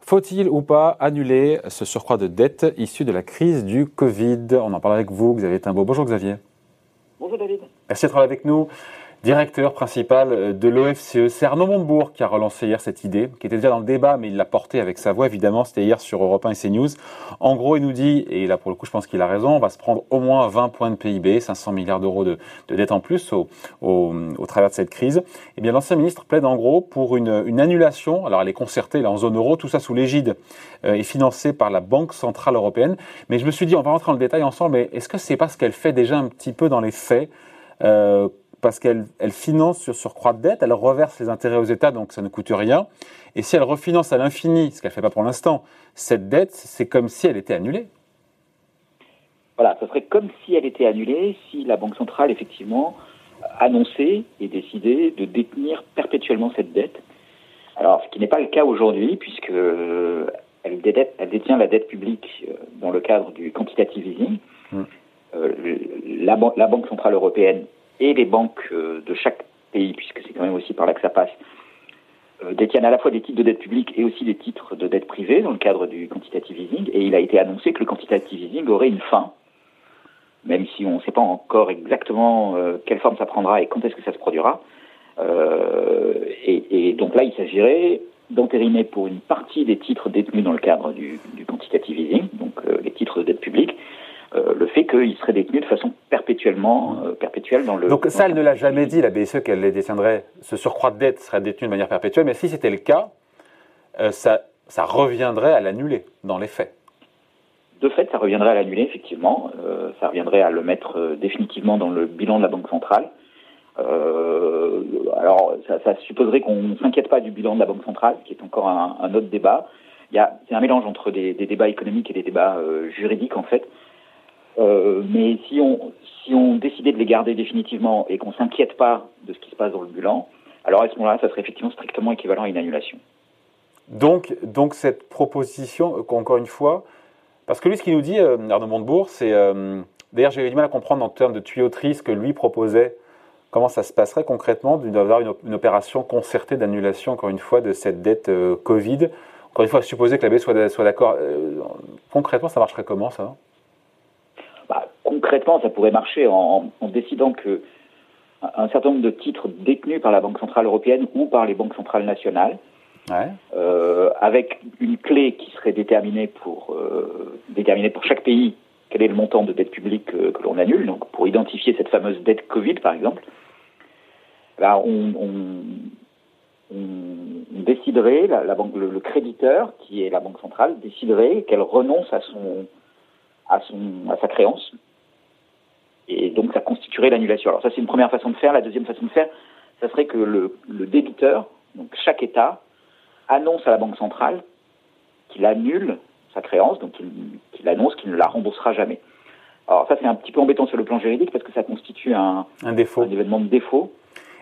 Faut-il ou pas annuler ce surcroît de dette issu de la crise du Covid? On en parle avec vous, Xavier Timbaud. Bonjour Xavier. Bonjour David. Merci d'être avec nous directeur principal de l'OFCE. C'est Arnaud Montebourg qui a relancé hier cette idée, qui était déjà dans le débat, mais il l'a portée avec sa voix, évidemment. C'était hier sur Europe 1 et CNews. En gros, il nous dit, et là pour le coup, je pense qu'il a raison, on va se prendre au moins 20 points de PIB, 500 milliards d'euros de, de, dette en plus au, au, au, travers de cette crise. Eh bien, l'ancien ministre plaide en gros pour une, une, annulation. Alors, elle est concertée là en zone euro, tout ça sous l'égide euh, et financé par la Banque Centrale Européenne. Mais je me suis dit, on va rentrer dans le détail ensemble, mais est-ce que c'est pas ce qu'elle fait déjà un petit peu dans les faits euh, parce qu'elle elle finance sur surcroît de dette, elle reverse les intérêts aux États, donc ça ne coûte rien. Et si elle refinance à l'infini, ce qu'elle ne fait pas pour l'instant, cette dette, c'est comme si elle était annulée. Voilà, ce serait comme si elle était annulée si la Banque centrale, effectivement, annonçait et décidait de détenir perpétuellement cette dette. Alors, ce qui n'est pas le cas aujourd'hui, puisque elle, elle, détient la dette publique dans le cadre du quantitative easing. Hum. Euh, la, la Banque centrale européenne et les banques euh, de chaque pays, puisque c'est quand même aussi par là que ça passe, euh, détiennent à la fois des titres de dette publique et aussi des titres de dette privée dans le cadre du quantitative easing. Et il a été annoncé que le quantitative easing aurait une fin, même si on ne sait pas encore exactement euh, quelle forme ça prendra et quand est-ce que ça se produira. Et, donc là, il s'agirait d'entériner pour une partie des titres détenus dans le cadre du, quantitative easing, donc les titres de dette publique, euh, le fait qu'il serait détenu de façon perpétuellement euh, perpétuelle dans le. Donc ça, elle ne l'a jamais dit, la BCE, qu'elle les détiendrait, ce surcroît de dette serait détenu de manière perpétuelle, mais si c'était le cas, euh, ça, ça reviendrait à l'annuler, dans les faits. De fait, ça reviendrait à l'annuler, effectivement. Ça reviendrait à le mettre définitivement dans le bilan de la Banque centrale. Euh, alors, ça, ça supposerait qu'on ne s'inquiète pas du bilan de la Banque centrale, qui est encore un, un autre débat. Il y a, c'est un mélange entre des, des, débats économiques et des débats juridiques, en fait. Euh, mais si on, décidait de les garder définitivement et qu'on s'inquiète pas de ce qui se passe dans le bilan, alors à ce moment-là, ça serait effectivement strictement équivalent à une annulation. Donc, cette proposition, euh, encore une fois, parce que lui, ce qu'il nous dit, euh, Arnaud Montebourg, c'est. D'ailleurs, j'ai eu du mal à comprendre en termes de tuyauterie ce que lui proposait, comment ça se passerait concrètement d'avoir une, opération concertée d'annulation, encore une fois, de cette dette Covid. Encore une fois, supposer que la BCE soit, soit d'accord. Concrètement, ça marcherait comment, ça? Bah, concrètement, ça pourrait marcher en, en, décidant que un certain nombre de titres détenus par la Banque centrale européenne ou par les banques centrales nationales, ouais. euh, avec une clé qui serait déterminée pour euh, déterminée pour chaque pays quel est le montant de dette publique que, que l'on annule, donc pour identifier cette fameuse dette Covid par exemple, là on, on, on déciderait, la, la banque, le, le, créditeur qui est la banque centrale déciderait qu'elle renonce à son à, son, à sa créance. Et donc, ça constituerait l'annulation. Alors, ça, c'est une première façon de faire. La deuxième façon de faire, ça serait que le, le débiteur, donc chaque État, annonce à la Banque centrale qu'il annule sa créance, donc qu'il qu annonce qu'il ne la remboursera jamais. Alors, ça, c'est un petit peu embêtant sur le plan juridique parce que ça constitue un, un, défaut. un événement de défaut.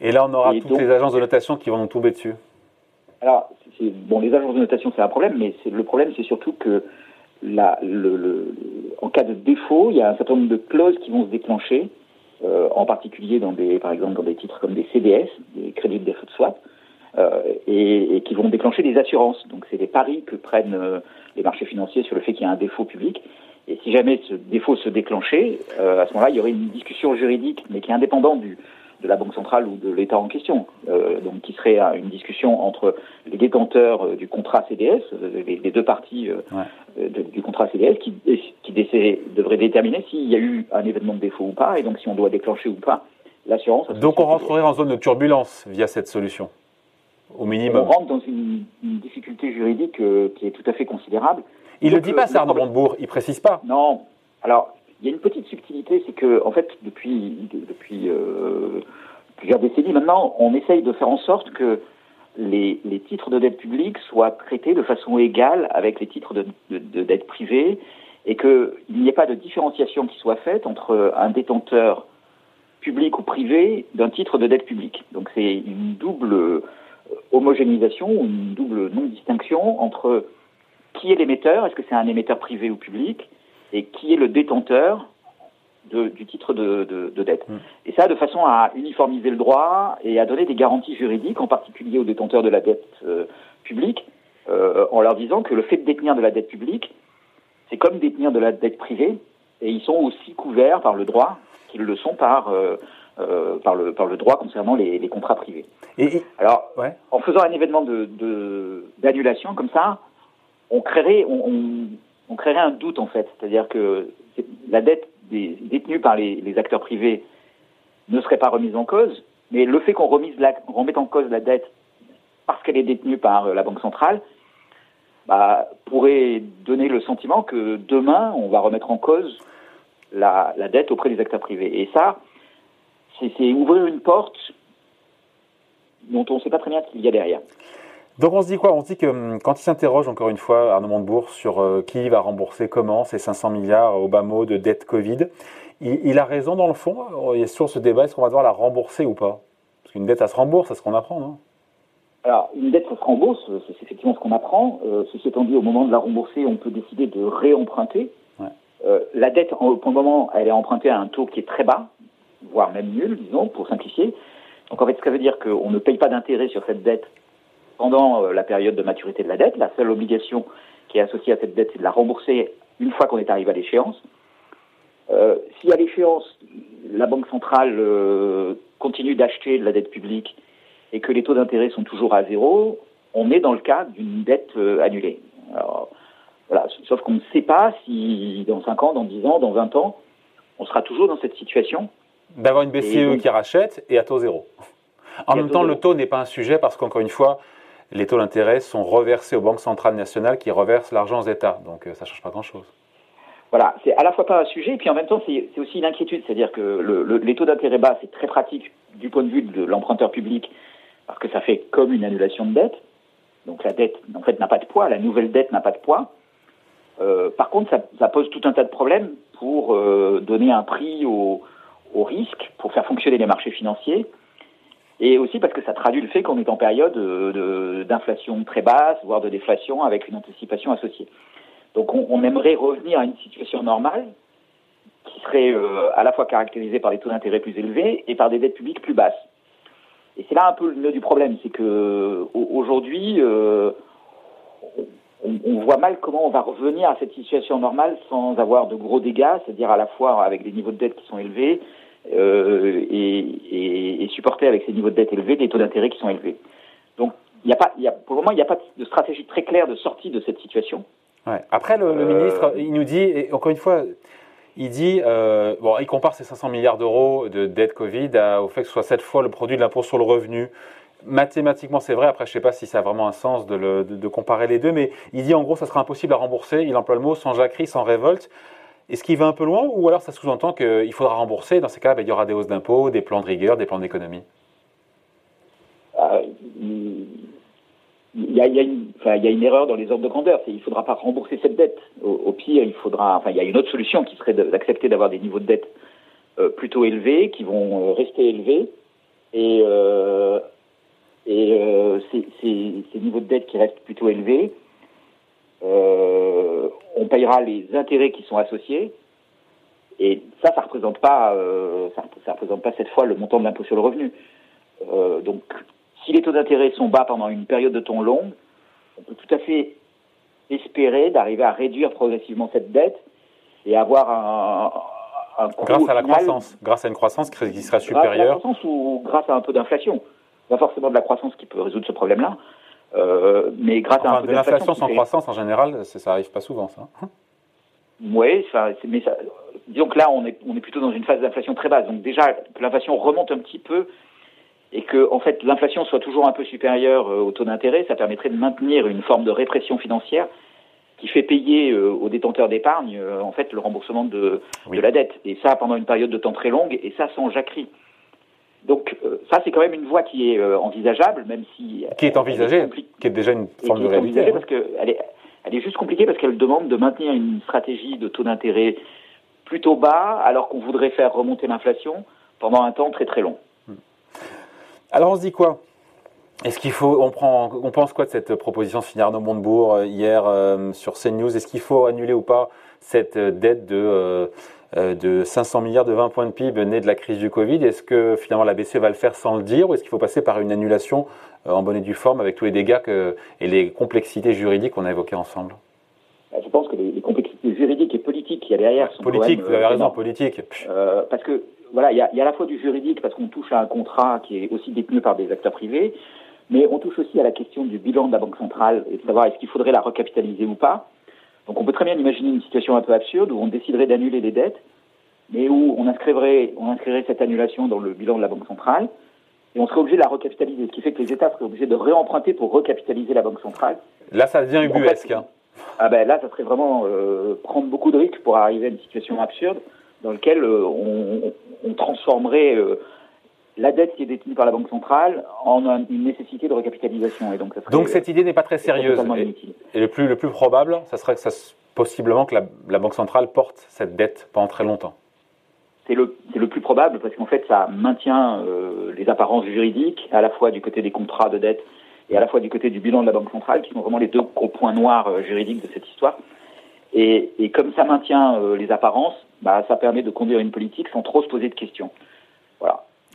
Et là, on aura Et toutes donc, les agences de notation qui vont nous tomber dessus. Alors, bon, les agences de notation, c'est un problème, mais le problème, c'est surtout que la, le, le, en cas de défaut, il y a un certain nombre de clauses qui vont se déclencher, euh, en particulier dans des, par exemple, dans des titres comme des CDS, des crédits de défaut de swap, euh, et, et, qui vont déclencher des assurances. Donc, c'est des paris que prennent euh, les marchés financiers sur le fait qu'il y a un défaut public. Et si jamais ce défaut se déclenchait, euh, à ce moment-là, il y aurait une discussion juridique, mais qui est indépendante du, de la Banque centrale ou de l'État en question, euh, donc qui serait une discussion entre les détenteurs euh, du contrat CDS, euh, les, les, deux parties ouais. de, du contrat CDS, qui, qui devraient déterminer s'il y a eu un événement de défaut ou pas, et donc si on doit déclencher ou pas l'assurance. Donc on rentrerait en zone de turbulence via cette solution, au minimum. On rentre dans une, une difficulté juridique euh, qui est tout à fait considérable. Il ne le dit pas, ça, Arnaud Montebourg, il précise pas. Non. Alors, il y a une petite subtilité, c'est que, en fait, depuis, depuis euh, plusieurs décennies maintenant, on essaye de faire en sorte que les, titres de dette publique soient traités de façon égale avec les titres de, de, de dette privée et qu'il n'y ait pas de différenciation qui soit faite entre un détenteur public ou privé d'un titre de dette publique. Donc c'est une double homogénéisation ou une double non-distinction entre qui est l'émetteur, est-ce que c'est un émetteur privé ou public, et qui est le détenteur du titre de, dette. Mm. Et ça, de façon à uniformiser le droit et à donner des garanties juridiques, en particulier aux détenteurs de la dette euh, publique, euh, en leur disant que le fait de détenir de la dette publique, c'est comme détenir de la dette privée, et ils sont aussi couverts par le droit qu'ils le sont par, euh, par, le, par le droit concernant les, contrats privés. Et, Alors, en faisant un événement d'annulation de, comme ça, on créerait, on, on créerait un doute en fait. C'est-à-dire que la dette détenue par les, acteurs privés ne serait pas remise en cause, mais le fait qu'on remette en cause la dette parce qu'elle est détenue par euh, la Banque centrale bah, pourrait donner le sentiment que demain, on va remettre en cause la, dette auprès des acteurs privés. Et ça, c'est ouvrir une porte dont on ne sait pas très bien ce qu'il y a derrière. Donc on se dit quoi? On se dit que hum, quand il s'interroge encore une fois, Arnaud Montebourg, sur euh, qui va rembourser comment ces 500 milliards au bas mot de dette Covid, il, a raison dans le fond Il y a sur ce débat, est-ce qu'on va devoir la rembourser ou pas? Parce qu'une dette, ça se rembourse, c'est ce qu'on apprend, non? Alors, une dette, ça se rembourse, c'est effectivement ce qu'on apprend. Euh, ceci étant dit, au moment de la rembourser, on peut décider de réemprunter. Euh, la dette, pour le moment, elle est empruntée à un taux qui est très bas, voire même nul, disons, pour simplifier. Donc en fait, ce que ça veut dire qu'on ne paye pas d'intérêt sur cette dette pendant euh, la période de maturité de la dette. La seule obligation qui est associée à cette dette, c'est de la rembourser une fois qu'on est arrivé à l'échéance. Euh, si à l'échéance, la Banque centrale euh, continue d'acheter de la dette publique et que les taux d'intérêt sont toujours à zéro, on est dans le cas d'une dette annulée. voilà, sauf qu'on ne sait pas si dans 5 ans, dans 10 ans, dans 20 ans, on sera toujours dans cette situation. D'avoir une BCE qui rachète et à taux zéro. En même temps, le taux n'est pas un sujet parce qu'encore une fois, les taux d'intérêt sont reversés aux banques centrales nationales qui reversent l'argent aux États. Donc euh, ça ne change pas grand-chose. Voilà, c'est à la fois pas un sujet, et puis en même temps, c'est aussi une inquiétude. C'est-à-dire que le, les taux d'intérêt bas, c'est très pratique du point de vue de l'emprunteur public, parce que ça fait comme une annulation de dette. Donc la dette, en fait, n'a pas de poids, la nouvelle dette n'a pas de poids. Euh, par contre, ça, ça, pose tout un tas de problèmes pour euh, donner un prix au, au risque, pour faire fonctionner les marchés financiers, et aussi parce que ça traduit le fait qu'on est en période d'inflation très basse, voire de déflation, avec une anticipation associée. Donc on, aimerait revenir à une situation normale qui serait euh, à la fois caractérisée par des taux d'intérêt plus élevés et par des dettes publiques plus basses. Et c'est là un peu le nœud du problème, c'est que aujourd'hui, euh, on, on, voit mal comment on va revenir à cette situation normale sans avoir de gros dégâts, c'est-à-dire à la fois avec des niveaux de dette qui sont élevés, euh, et, et, supporter avec ces niveaux de dette élevés des taux d'intérêt qui sont élevés. Donc, il y a pas, il y a, pour le moment, il n'y a pas de stratégie très claire de sortie de cette situation. Ouais. Après, le, le euh, ministre, il nous dit, et encore une fois, il dit, euh, bon, il compare ces 500 milliards d'euros de dette Covid au fait que ce soit cette fois le produit de l'impôt sur le revenu. Mathématiquement, c'est vrai. Après, je ne sais pas si ça a vraiment un sens de, le, de, de, comparer les deux, mais il dit en gros, ça sera impossible à rembourser. Il emploie le mot sans jacquerie, sans révolte. Est-ce qu'il va un peu loin ou alors ça sous-entend qu'il faudra rembourser? Dans ces cas, ben, il y aura des hausses d'impôts, des plans de rigueur, des plans d'économie euh, il y, a, une, erreur dans les ordres de grandeur. Il ne faudra pas rembourser cette dette. Au, pire, il faudra. Enfin, il y a une autre solution qui serait d'accepter d'avoir des niveaux de dette euh, plutôt élevés, qui vont euh, rester élevés, et, et ces, niveaux de dette qui restent plutôt élevés, on payera les intérêts qui sont associés. Et ça, ça représente pas, euh, ça, représente pas cette fois le montant de l'impôt sur le revenu. Euh, donc, si les taux d'intérêt sont bas pendant une période de temps longue, on peut tout à fait espérer d'arriver à réduire progressivement cette dette et avoir un, un grâce à la croissance, grâce à une croissance qui sera supérieure. Grâce à la croissance ou grâce à un peu d'inflation. Pas forcément de la croissance qui peut résoudre ce problème-là, euh, mais grâce à un peu de l'inflation sans croissance, en général, ça arrive pas souvent, ça. Oui, mais ça, disons que là, on est, on est plutôt dans une phase d'inflation très basse. Donc déjà, que l'inflation remonte un petit peu et que, en fait, l'inflation soit toujours un peu supérieure euh, au taux d'intérêt, ça permettrait de maintenir une forme de répression financière qui fait payer euh, aux détenteurs d'épargne, en fait, le remboursement de, de la dette. Et ça, pendant une période de temps très longue, et ça sans jacquerie. Donc euh, ça, c'est quand même une voie qui est euh, envisageable, même si... Qui est envisagée, qui est déjà une forme de réalité. Hein. Parce est, elle est juste compliquée parce qu'elle demande de maintenir une stratégie de taux d'intérêt plutôt bas, alors qu'on voudrait faire remonter l'inflation pendant un temps très très long. Hmm. Alors on se dit quoi? Est-ce qu'il faut, on prend, on pense quoi de cette proposition de Arnaud Montebourg euh, hier sur CNews? Est-ce qu'il faut annuler ou pas cette dette de euh, de 500 milliards de 20 points de PIB nés de la crise du Covid. Est-ce que finalement la BCE va le faire sans le dire ou est-ce qu'il faut passer par une annulation euh, en bonne et due forme avec tous les dégâts et les complexités juridiques qu'on a évoquées ensemble? Bah, Je pense que les, complexités juridiques et politiques qu'il y a derrière sont Politique, vous avez raison, politique. parce que voilà, il y, a, à la fois du juridique parce qu'on touche à un contrat qui est aussi détenu par des acteurs privés, mais on touche aussi à la question du bilan de la Banque centrale et de savoir est-ce qu'il faudrait la recapitaliser ou pas. Donc on peut très bien imaginer une situation un peu absurde où on déciderait d'annuler les dettes, mais où on inscrirait, on inscrirait cette annulation dans le bilan de la Banque centrale, et on serait obligé de la recapitaliser, ce qui fait que les États seraient obligés de réemprunter pour recapitaliser la Banque centrale. Là, ça devient ubuesque. Hein. Ah ben là, ça serait vraiment euh, prendre beaucoup de risques pour arriver à une situation absurde dans laquelle euh, on, on, transformerait euh, la dette qui est détenue par la Banque centrale en une nécessité de recapitalisation. Et donc, donc cette idée n'est pas très sérieuse. Et, le, plus, le plus probable, ça serait que ça, possiblement que la, Banque centrale porte cette dette pendant très longtemps. C'est le, le, plus probable parce qu'en fait, ça maintient euh, les apparences juridiques, à la fois du côté des contrats de dette et à la fois du côté du bilan de la Banque centrale, qui sont vraiment les deux gros points noirs euh, juridiques de cette histoire. Et, et comme ça maintient euh, les apparences, bah, ça permet de conduire une politique sans trop se poser de questions.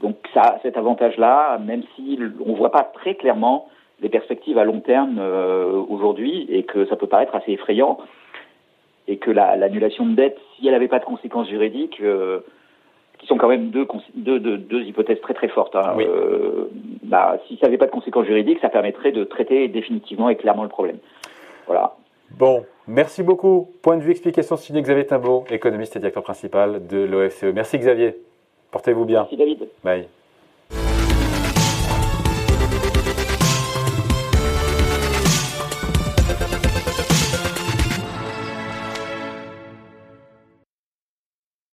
Donc ça a cet avantage-là, même si on ne voit pas très clairement les perspectives à long terme euh, aujourd'hui et que ça peut paraître assez effrayant et que l'annulation de dette, si elle n'avait pas de conséquences juridiques, euh, qui sont quand même deux, deux, deux, hypothèses très très fortes, hein, euh, bah, si ça n'avait pas de conséquences juridiques, ça permettrait de traiter définitivement et clairement le problème. Voilà. Bon, merci beaucoup. Point de vue, explication signé Xavier Timbaud, économiste et directeur principal de l'OFCE. Merci Xavier. Portez-vous bien. Merci David. Bye.